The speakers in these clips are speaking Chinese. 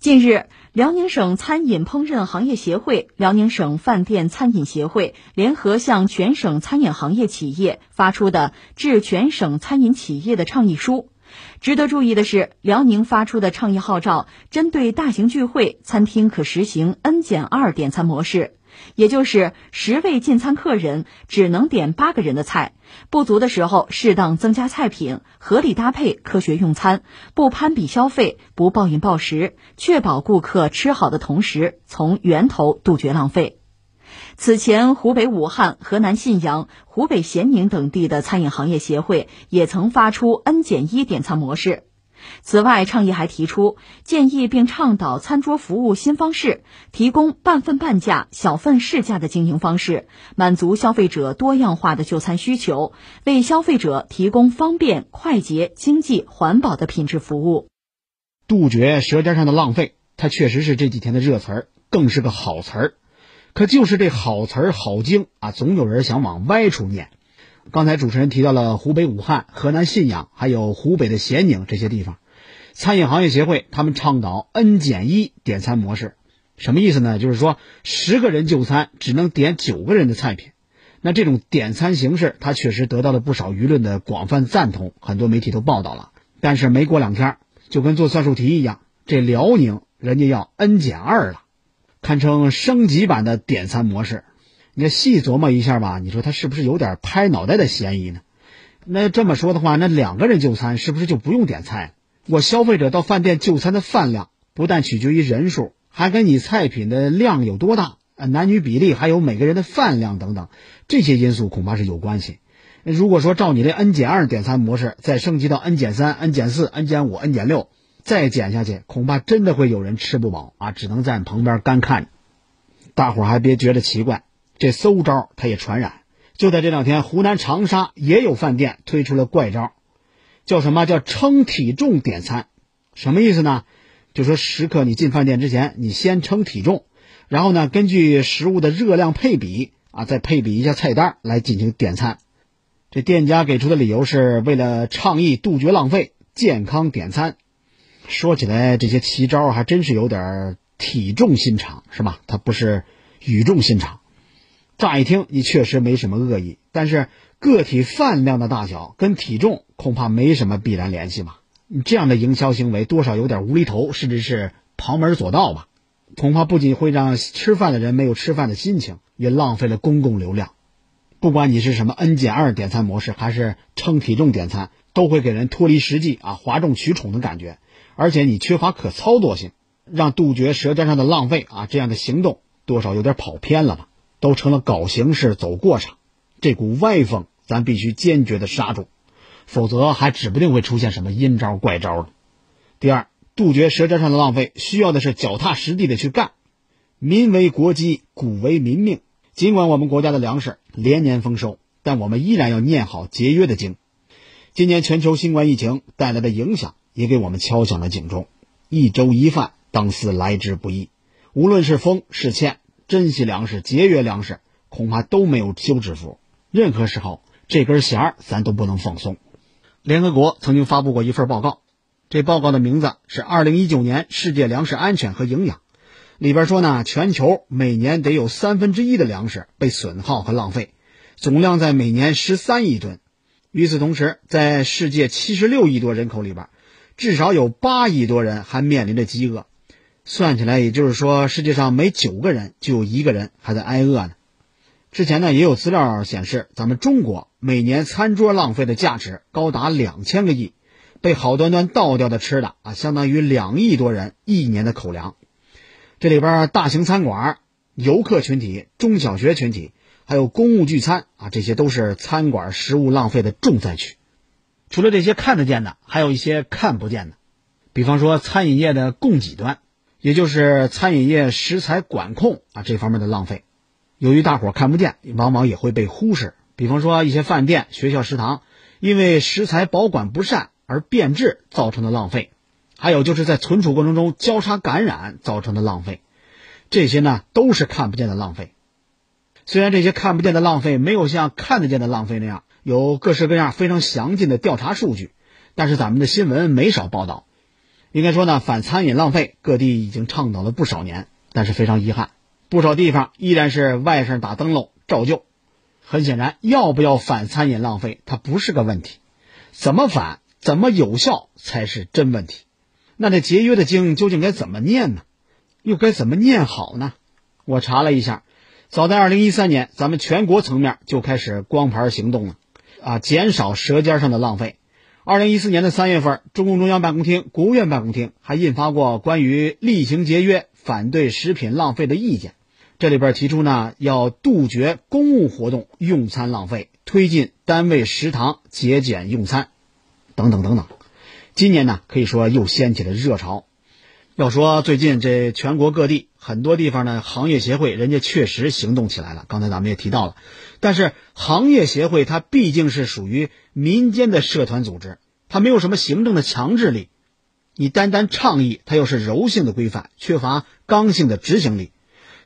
近日，辽宁省餐饮烹饪行业协会、辽宁省饭店餐饮协会联合向全省餐饮行业企业发出的致全省餐饮企业的倡议书。值得注意的是，辽宁发出的倡议号召，针对大型聚会，餐厅可实行 N 减二点餐模式。也就是十位进餐客人只能点八个人的菜，不足的时候适当增加菜品，合理搭配，科学用餐，不攀比消费，不暴饮暴食，确保顾客吃好的同时，从源头杜绝浪费。此前，湖北武汉、河南信阳、湖北咸宁等地的餐饮行业协会也曾发出 N 减一点餐模式。此外，倡议还提出建议并倡导餐桌服务新方式，提供半份半价、小份市价的经营方式，满足消费者多样化的就餐需求，为消费者提供方便、快捷、经济、环保的品质服务。杜绝舌尖上的浪费，它确实是这几天的热词儿，更是个好词儿。可就是这好词儿好精啊，总有人想往歪处念。刚才主持人提到了湖北武汉、河南信阳，还有湖北的咸宁这些地方，餐饮行业协会他们倡导 N 减一点餐模式，什么意思呢？就是说十个人就餐只能点九个人的菜品。那这种点餐形式，它确实得到了不少舆论的广泛赞同，很多媒体都报道了。但是没过两天，就跟做算术题一样，这辽宁人家要 N 减二了，堪称升级版的点餐模式。你细琢磨一下吧，你说他是不是有点拍脑袋的嫌疑呢？那这么说的话，那两个人就餐是不是就不用点菜？我消费者到饭店就餐的饭量不但取决于人数，还跟你菜品的量有多大、男女比例，还有每个人的饭量等等这些因素恐怕是有关系。如果说照你这 N 减二点餐模式再升级到 N 减三、N 减四、N 减五、N 减六，再减下去，恐怕真的会有人吃不饱啊，只能在旁边干看着。大伙还别觉得奇怪。这馊招它也传染，就在这两天，湖南长沙也有饭店推出了怪招，叫什么叫称体重点餐？什么意思呢？就说食客你进饭店之前，你先称体重，然后呢，根据食物的热量配比啊，再配比一下菜单来进行点餐。这店家给出的理由是为了倡议杜绝浪费，健康点餐。说起来，这些奇招还真是有点体重心肠，是吧？它不是语重心长。乍一听，你确实没什么恶意，但是个体饭量的大小跟体重恐怕没什么必然联系吧？你这样的营销行为多少有点无厘头，甚至是旁门左道吧？恐怕不仅会让吃饭的人没有吃饭的心情，也浪费了公共流量。不管你是什么 N 减二点餐模式，还是称体重点餐，都会给人脱离实际啊、哗众取宠的感觉，而且你缺乏可操作性，让杜绝舌尖上的浪费啊这样的行动多少有点跑偏了吧？都成了搞形式、走过场，这股歪风咱必须坚决的刹住，否则还指不定会出现什么阴招怪招呢。第二，杜绝舌尖上的浪费，需要的是脚踏实地的去干。民为国基，谷为民命。尽管我们国家的粮食连年丰收，但我们依然要念好节约的经。今年全球新冠疫情带来的影响，也给我们敲响了警钟。一粥一饭，当思来之不易。无论是丰是欠。珍惜粮食，节约粮食，恐怕都没有休止符。任何时候，这根弦儿咱都不能放松。联合国曾经发布过一份报告，这报告的名字是《二零一九年世界粮食安全和营养》，里边说呢，全球每年得有三分之一的粮食被损耗和浪费，总量在每年十三亿吨。与此同时，在世界七十六亿多人口里边，至少有八亿多人还面临着饥饿。算起来，也就是说，世界上每九个人就有一个人还在挨饿呢。之前呢，也有资料显示，咱们中国每年餐桌浪费的价值高达两千个亿，被好端端倒掉的吃的啊，相当于两亿多人一年的口粮。这里边，大型餐馆、游客群体、中小学群体，还有公务聚餐啊，这些都是餐馆食物浪费的重灾区。除了这些看得见的，还有一些看不见的，比方说餐饮业的供给端。也就是餐饮业食材管控啊这方面的浪费，由于大伙看不见，往往也会被忽视。比方说一些饭店、学校食堂，因为食材保管不善而变质造成的浪费，还有就是在存储过程中交叉感染造成的浪费，这些呢都是看不见的浪费。虽然这些看不见的浪费没有像看得见的浪费那样有各式各样非常详尽的调查数据，但是咱们的新闻没少报道。应该说呢，反餐饮浪费，各地已经倡导了不少年，但是非常遗憾，不少地方依然是外甥打灯笼照旧。很显然，要不要反餐饮浪费，它不是个问题，怎么反、怎么有效才是真问题。那这节约的经究竟该怎么念呢？又该怎么念好呢？我查了一下，早在二零一三年，咱们全国层面就开始光盘行动了，啊，减少舌尖上的浪费。二零一四年的三月份，中共中央办公厅、国务院办公厅还印发过关于厉行节约、反对食品浪费的意见。这里边提出呢，要杜绝公务活动用餐浪费，推进单位食堂节俭用餐，等等等等。今年呢，可以说又掀起了热潮。要说最近这全国各地很多地方呢，行业协会人家确实行动起来了。刚才咱们也提到了，但是行业协会它毕竟是属于民间的社团组织，它没有什么行政的强制力。你单单倡议，它又是柔性的规范，缺乏刚性的执行力。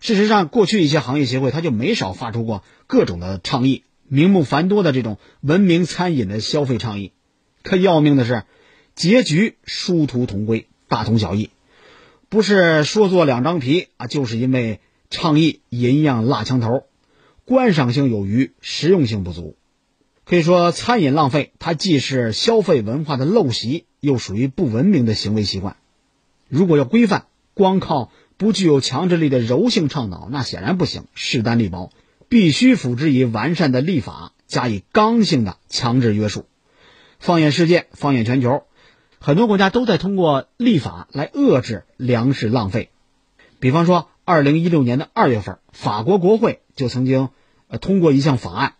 事实上，过去一些行业协会，它就没少发出过各种的倡议，名目繁多的这种文明餐饮的消费倡议。可要命的是，结局殊途同归，大同小异。不是说做两张皮啊，就是因为倡议银样蜡枪头，观赏性有余，实用性不足。可以说，餐饮浪费它既是消费文化的陋习，又属于不文明的行为习惯。如果要规范，光靠不具有强制力的柔性倡导，那显然不行，势单力薄，必须辅之以完善的立法，加以刚性的强制约束。放眼世界，放眼全球。很多国家都在通过立法来遏制粮食浪费，比方说，二零一六年的二月份，法国国会就曾经通过一项法案，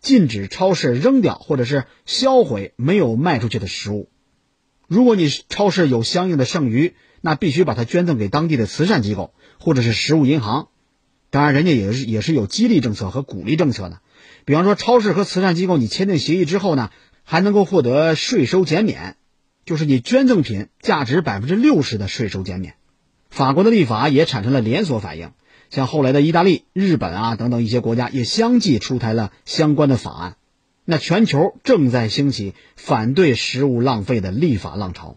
禁止超市扔掉或者是销毁没有卖出去的食物。如果你超市有相应的剩余，那必须把它捐赠给当地的慈善机构或者是食物银行。当然，人家也是也是有激励政策和鼓励政策的，比方说，超市和慈善机构你签订协议之后呢，还能够获得税收减免。就是你捐赠品价值百分之六十的税收减免，法国的立法也产生了连锁反应，像后来的意大利、日本啊等等一些国家也相继出台了相关的法案。那全球正在兴起反对食物浪费的立法浪潮。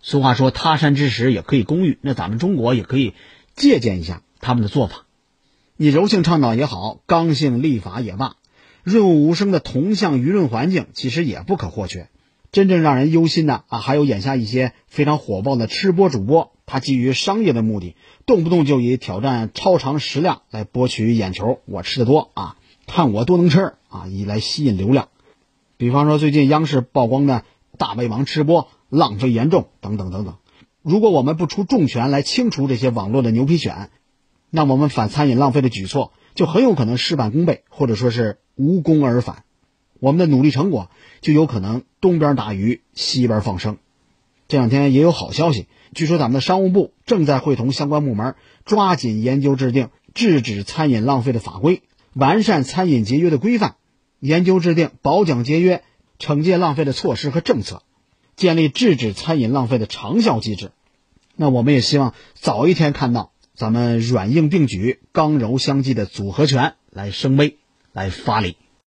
俗话说“他山之石也可以攻玉”，那咱们中国也可以借鉴一下他们的做法。你柔性倡导也好，刚性立法也罢，润物无声的同向舆论环境其实也不可或缺。真正让人忧心的啊，还有眼下一些非常火爆的吃播主播，他基于商业的目的，动不动就以挑战超长食量来博取眼球。我吃的多啊，看我多能吃啊，以来吸引流量。比方说最近央视曝光的大胃王吃播浪费严重等等等等。如果我们不出重拳来清除这些网络的牛皮癣，那我们反餐饮浪费的举措就很有可能事半功倍，或者说是无功而返。我们的努力成果就有可能东边打鱼西边放生。这两天也有好消息，据说咱们的商务部正在会同相关部门，抓紧研究制定制止餐饮浪费的法规，完善餐饮节约的规范，研究制定保奖节约、惩戒浪费的措施和政策，建立制止餐饮浪费的长效机制。那我们也希望早一天看到咱们软硬并举、刚柔相济的组合拳来升威、来发力。